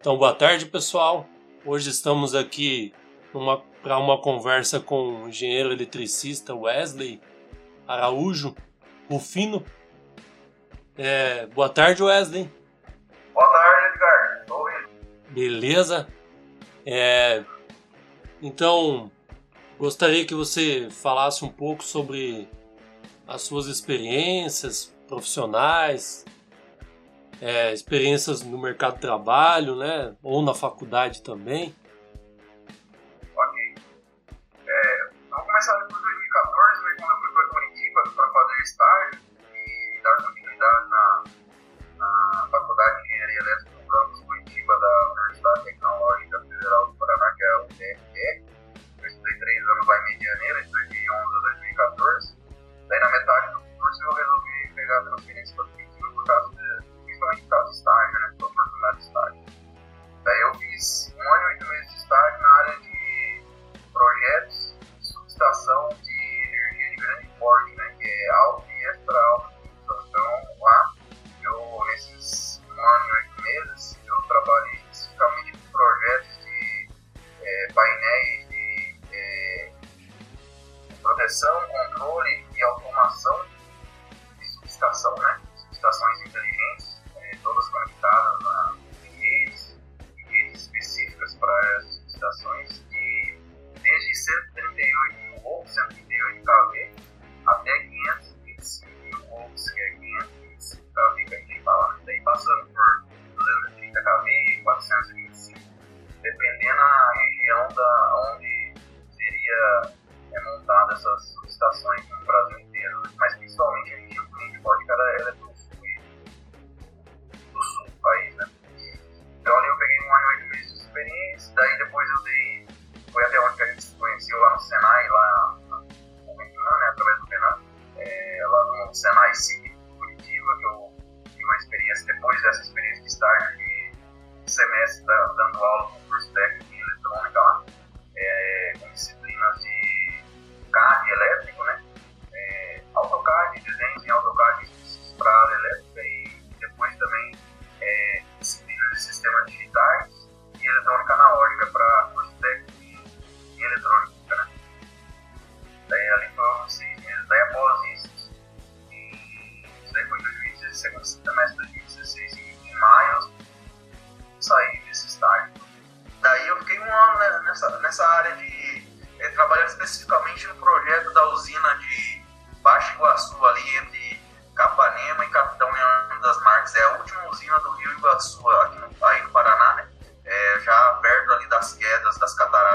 Então, boa tarde, pessoal. Hoje estamos aqui para uma conversa com o engenheiro eletricista Wesley Araújo Rufino. É, boa tarde, Wesley. Boa tarde, Edgar. Estou. Beleza. É, então, gostaria que você falasse um pouco sobre as suas experiências profissionais, é, experiências no mercado de trabalho, né? Ou na faculdade também.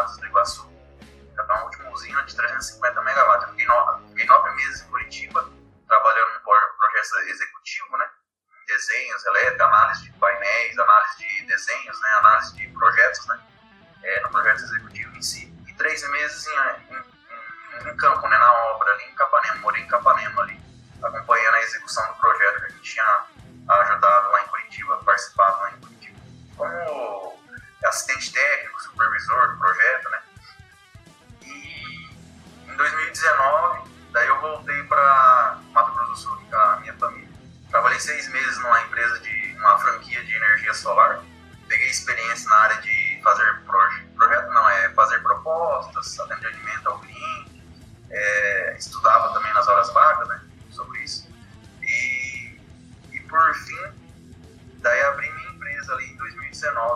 Caso do Iguaçu. É uma última usina de 350 trabalhei seis meses numa empresa de uma franquia de energia solar. Peguei experiência na área de fazer proje projeto, não, é fazer propostas, atendimento ao cliente. É, estudava também nas horas vagas, né, sobre isso. E, e por fim, daí abri minha empresa ali em 2019.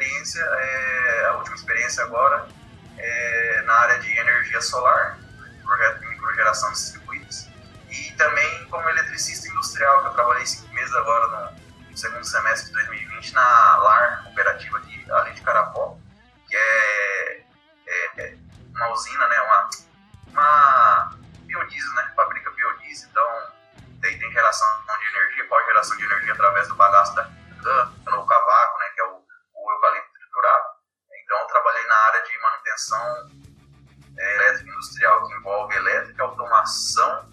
experiência, é, a última experiência agora é na área de energia solar, projeto de microgeração distribuídas, e também como eletricista industrial, que eu trabalhei cinco meses agora no, no segundo semestre de 2020 na LAR, cooperativa de, ali de Carapó, que é, é, é uma usina envolve elétrica, automação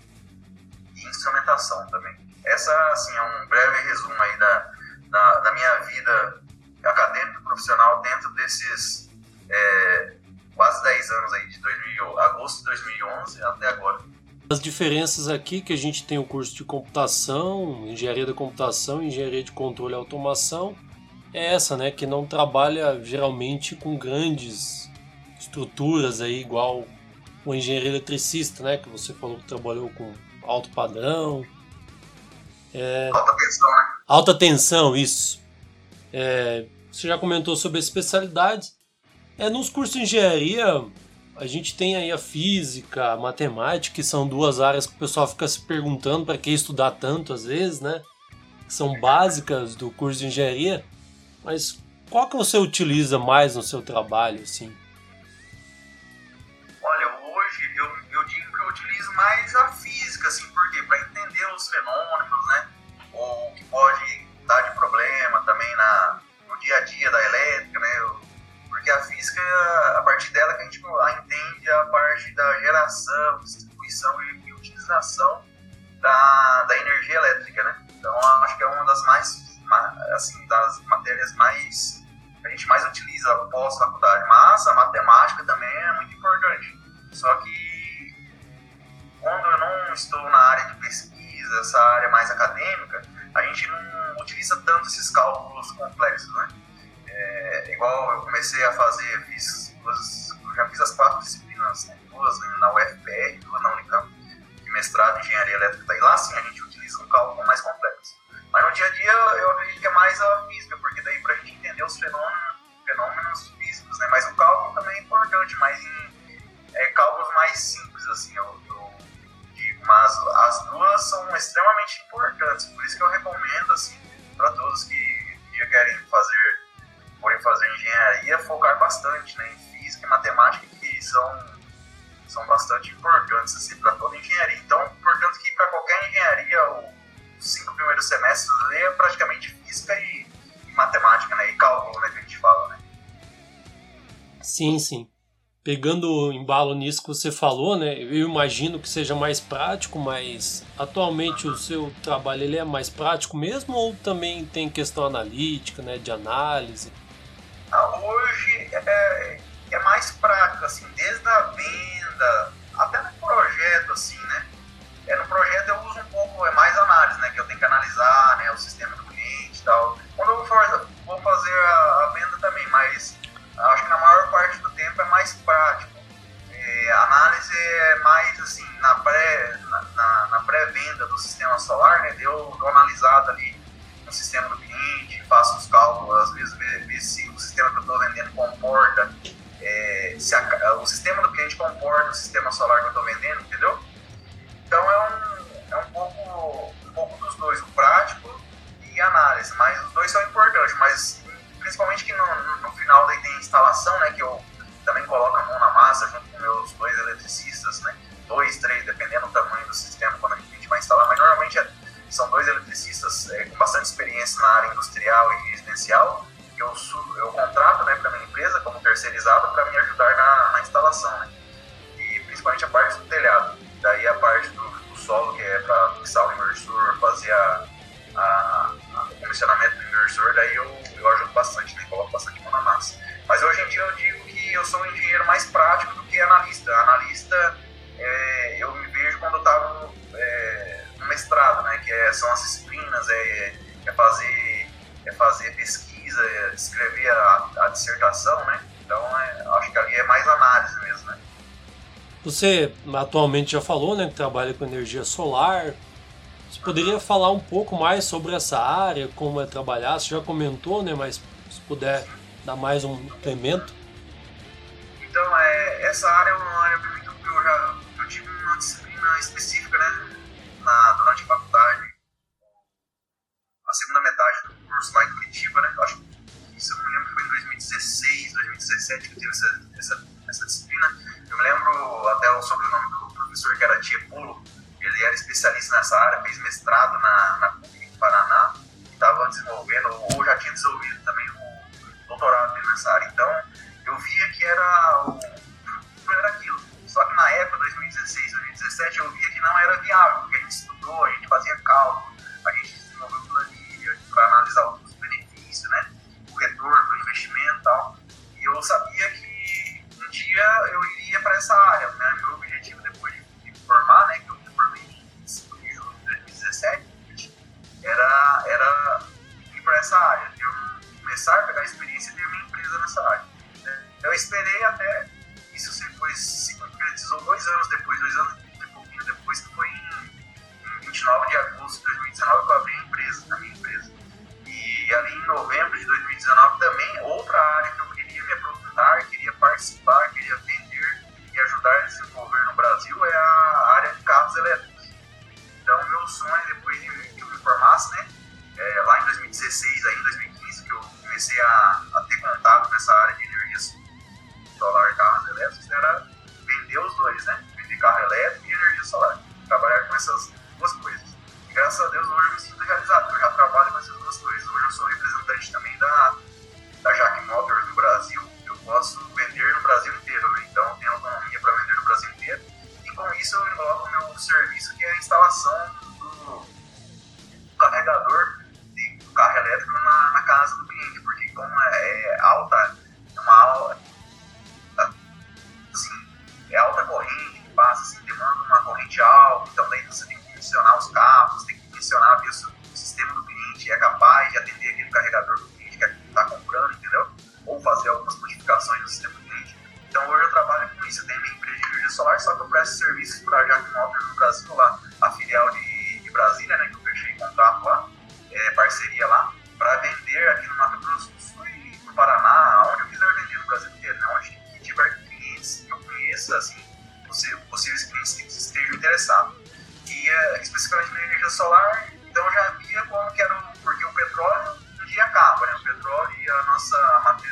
e instrumentação também. Essa, assim, é um breve resumo aí da, da, da minha vida acadêmica e profissional dentro desses é, quase 10 anos aí, de 2000, agosto de 2011 até agora. As diferenças aqui que a gente tem o curso de computação, engenharia da computação, engenharia de controle e automação, é essa, né, que não trabalha geralmente com grandes estruturas aí igual o engenheiro eletricista, né, que você falou que trabalhou com alto padrão. É... Alta tensão, né? Alta tensão, isso. É... Você já comentou sobre a especialidade. É, nos cursos de engenharia, a gente tem aí a física, a matemática, que são duas áreas que o pessoal fica se perguntando para que estudar tanto às vezes, né? Que são básicas do curso de engenharia. Mas qual que você utiliza mais no seu trabalho, assim? Mais a física, assim, porque para entender os fenômenos, né? Ou que pode dar de problema também na, no dia a dia da elétrica, né? Porque a física, a partir dela que a gente entende a parte da geração, distribuição e, utilização Sim, sim. Pegando o embalo nisso que você falou, né? Eu imagino que seja mais prático, mas atualmente o seu trabalho ele é mais prático mesmo ou também tem questão analítica, né, de análise? hoje é, é mais prático, assim, desde a venda até no projeto, assim, né? É, no projeto eu uso um pouco, é mais análise, né? Que eu tenho que analisar né, o sistema do cliente e tal. Quando eu vou fazer a, mais prático. É, a análise é mais, assim, na pré-venda na, na, na pré do sistema solar, né? Deu, deu analisado ali no sistema do cliente, faço os cálculos, às vezes ver, se o sistema que eu estou vendendo comporta, é, se a, o sistema do cliente comporta o sistema solar que eu estou vendendo, entendeu? Então é um, é um, pouco, um pouco dos dois, o prático e a análise, mas os dois são importantes, mas principalmente que no, no final daí tem instalação, né, que eu coloco a mão na massa junto com meus dois eletricistas, né, dois, três, dependendo do tamanho do sistema, quando a gente vai instalar, mas normalmente é são dois eletricistas é, com bastante experiência na área industrial e residencial. Eu, eu contrato né, para minha empresa como terceirizado para me ajudar na, na instalação, né? E principalmente a parte do telhado. Daí a parte do, do solo, que é para fixar o inversor, fazer a, a, a, o comissionamento do inversor, daí eu, eu ajudo bastante, né? Coloco bastante mão na massa. Mas hoje em dia eu digo que eu sou um mais prático do que analista. Analista, é, eu me vejo quando eu estava é, mestrado, né, que é, são as disciplinas, é, é, fazer, é fazer pesquisa, é escrever a, a, dissertação, né, então é, acho que ali é mais análise mesmo, né. Você atualmente já falou, né, que trabalha com energia solar, você poderia falar um pouco mais sobre essa área, como é trabalhar, você já comentou, né, mas se puder dar mais um incremento. Essa área é uma área muito eu já eu tive uma disciplina específica, né, na, durante a faculdade, a segunda metade do curso lá em Curitiba, né? Eu acho que, se eu não lembro, foi em 2016, 2017 que teve essa, essa, essa disciplina. Eu me lembro até o sobrenome do professor, que era Tiepolo, ele era especialista nessa área, fez mestrado na, na PUC Paraná, e estava desenvolvendo, ou já tinha desenvolvido também o doutorado nessa área. Então, eu via que era o 2017, eu via que não era viável, porque a gente estudou a gente fazia cálculo, serviços para a Jack Motors no Brasil, lá, a filial de, de Brasília, né, que eu fechei contrato lá, é, parceria lá, para vender aqui no Mato Grosso do Sul e no Paraná, onde eu quiser vender no Brasil inteiro, né, onde conheça assim, possíveis clientes que estejam interessados. E uh, especificamente na energia solar, então já via como que era, o, porque o petróleo um dia acaba, né? O petróleo e a nossa matriz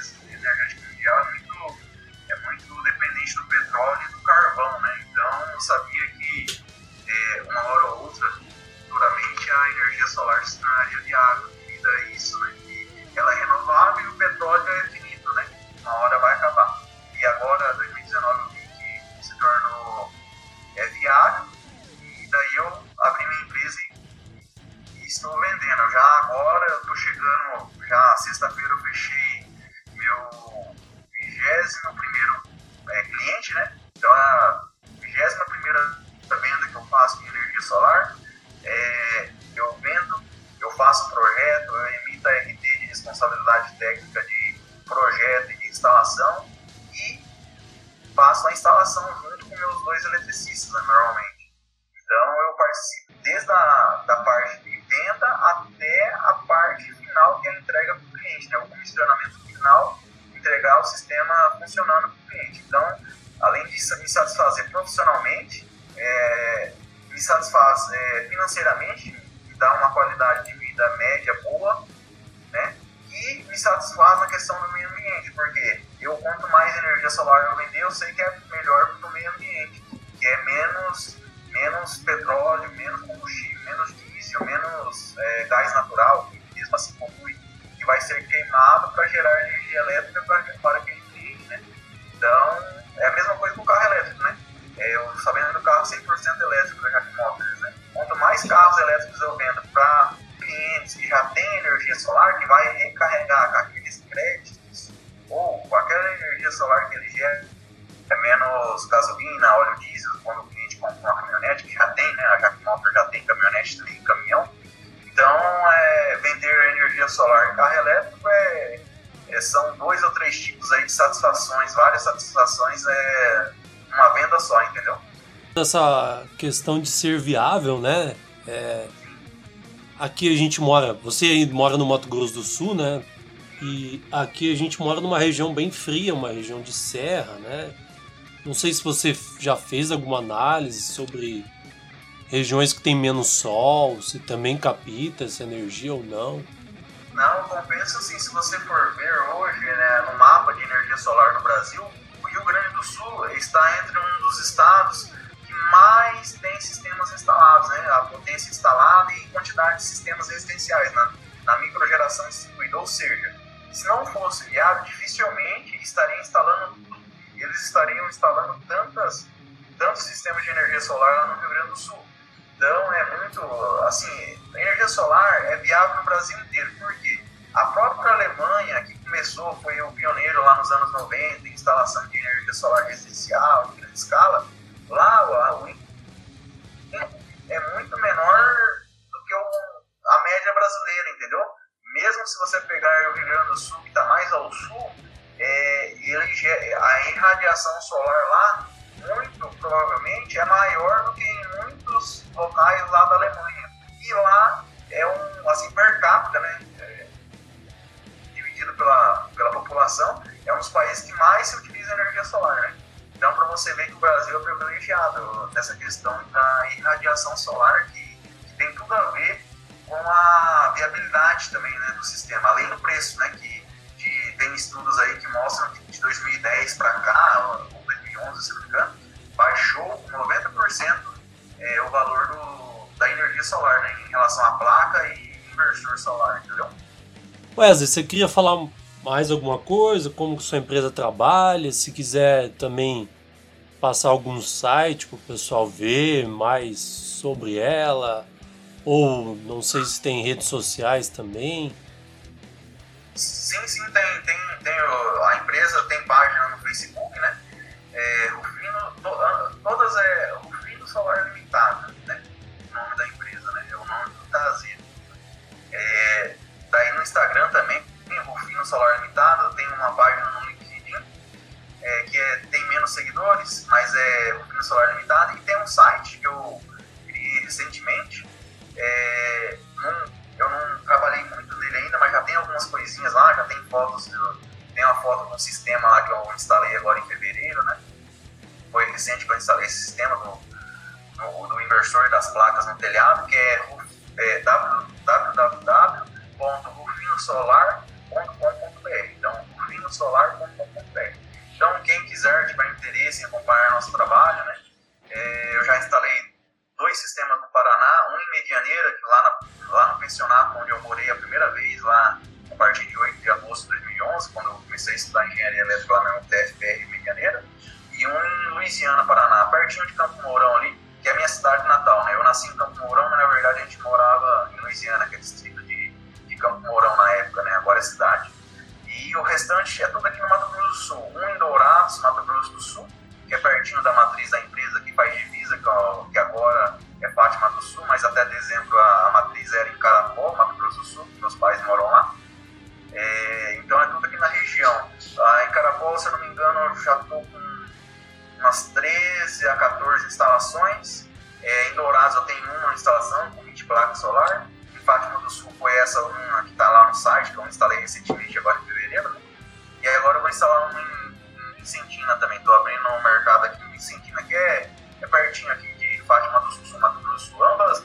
dois eletricistas, né, normalmente. Então eu participo desde a da parte de venda até a parte final, que é entrega para o cliente, né, o comissionamento final, entregar o sistema funcionando para o cliente. Então, além disso, me satisfazer profissionalmente, é, me satisfaz é, financeiramente, me dá uma qualidade de vida média boa, né? E me satisfaz na questão do meio ambiente, porque eu quanto mais energia solar eu vender, eu sei que é melhor que é menos, menos petróleo, menos combustível, menos diesel, menos é, gás natural, que mesmo assim polui, que vai ser queimado para gerar energia elétrica para, Essa questão de ser viável, né? É, aqui a gente mora, você mora no Mato Grosso do Sul, né? E aqui a gente mora numa região bem fria, uma região de serra, né? Não sei se você já fez alguma análise sobre regiões que tem menos sol, se também capta essa energia ou não. Não, compensa assim, se você for ver hoje, né, no mapa de energia solar no Brasil, o Rio Grande do Sul está entre um dos estados mais tem sistemas instalados, né? A potência instalada e quantidade de sistemas residenciais na, na microgeração distribuída. Ou seja, se não fosse viável, dificilmente estaria instalando, eles estariam instalando tantas, tantos sistemas de energia solar lá no Rio Grande do Sul. Então é muito, assim, a energia solar é viável no Brasil inteiro, porque a própria Alemanha, que começou, foi o pioneiro lá nos anos 90 em instalação de energia solar residencial, em grande escala, lá o é muito menor do que o, a média brasileira, entendeu? Mesmo se você pegar o Rio Grande do Sul, que está mais ao sul, é, ele, a irradiação solar lá, muito provavelmente, é maior do que em muitos locais lá da Alemanha. E lá é um, assim, per capita, né? É, dividido pela, pela população, é um dos países que mais se utiliza energia solar, né? Então, para você ver que o Brasil é privilegiado nessa questão da irradiação solar, que, que tem tudo a ver com a viabilidade também né, do sistema, além do preço, né, que tem estudos aí que mostram que de 2010 para cá, ou 2011, se não me engano, baixou 90% é, o valor do, da energia solar né, em relação à placa e inversor solar, entendeu? Wesley, você queria falar mais alguma coisa, como que sua empresa trabalha, se quiser também passar algum site para o pessoal ver mais sobre ela, ou não sei se tem redes sociais também. Sim, sim, tem, tem, tem a empresa tem página no Facebook, né? É, Rufino, to, todas é Rufino Solar Limitada, né? O nome da empresa, né? É o nome do Tazir. É, daí no Instagram também Rufino Solar Limitado, tem uma página no menos seguidores, mas é Rufino Solar Limitado, e tem um site que eu criei recentemente. É, não, eu não trabalhei muito nele ainda, mas já tem algumas coisinhas lá, já tem fotos, do, tem uma foto um sistema lá que eu instalei agora em fevereiro, né? Foi recente que eu instalei esse sistema do, do, do inversor das placas no telhado, que é, é www.rufinosolar.com solar.com.br. Então, rufinosolar.com.br. acompanhar nosso trabalho, né? É, eu já instalei dois sistemas no Paraná, um em Medianeira, que lá, na, lá no pensionato onde eu morei a primeira vez, lá a partir de 8 de agosto de 2011, quando eu comecei a estudar engenharia elétrica lá no TFPR Medianeira, e um em Louisiana, Paraná, pertinho de Campo Mourão ali, que é a minha cidade natal, né? Eu nasci em Campo Mourão, mas na verdade a gente morava em Louisiana, que é distrito de Campo Mourão na época, né? Agora é cidade. E o restante é tudo aqui no Mato Grosso do Sul. Um em Dourados, Mato Grosso do Sul, que é pertinho da matriz da empresa que faz divisa, que agora é Fátima do Sul, mas até dezembro a, matriz era em Carapó, Mato Grosso do Sul, meus pais moram lá. É, então é tudo aqui na região. Ah, em Carapó, se eu não me engano, eu já estou com umas 13 a 14 instalações. É, em Dourados eu tenho uma instalação com 20 placas solar. Fátima do Sul foi essa uma que está lá no site, que eu instalei recentemente, agora em fevereiro. Né? E agora eu vou instalar uma em, em Sentina também. Estou abrindo um mercado aqui em Sentina, que é, é pertinho aqui de Fátima do Sul, Mato Grosso. Ambas,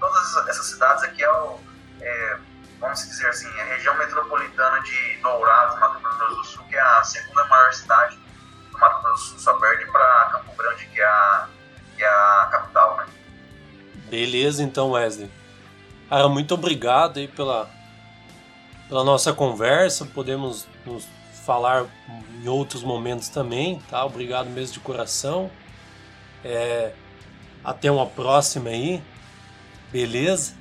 todas essas cidades aqui é, o, é, vamos dizer assim, a região metropolitana de Dourados, Mato Grosso do Sul, que é a segunda maior cidade do Mato Grosso do Sul, só perde para Campo Grande, que é a, que é a capital, né? Beleza, então, Wesley. Muito obrigado aí pela, pela nossa conversa. Podemos nos falar em outros momentos também, tá? Obrigado mesmo de coração. É, até uma próxima aí. Beleza?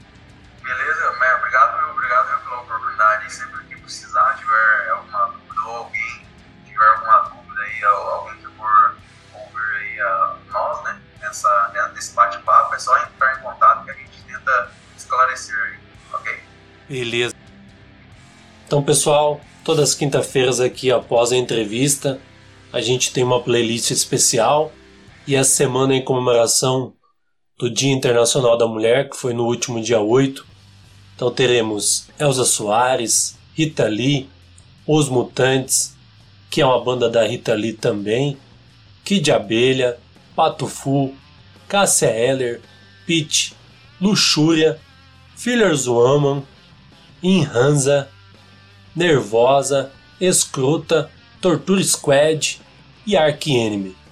Beleza, obrigado, obrigado pela oportunidade. Sempre que precisar, tiver alguma dúvida ou alguém tiver alguma dúvida aí, alguém que for ouvir aí a nós, né? Nessa, nesse bate-papo, é só entrar em contato que a gente tenta esclarecer, ok? Beleza. Então, pessoal, todas as quinta-feiras aqui após a entrevista, a gente tem uma playlist especial e essa semana em comemoração do Dia Internacional da Mulher, que foi no último dia 8. Então teremos Elza Soares, Rita Lee, Os Mutantes, que é uma banda da Rita Lee também, Kid Abelha, Pato Fu, Cássia Eller, Pitch, Luxúria Fillers Woman, Inhanza, Nervosa, Escrota, Torture Squad e Ark Enemy.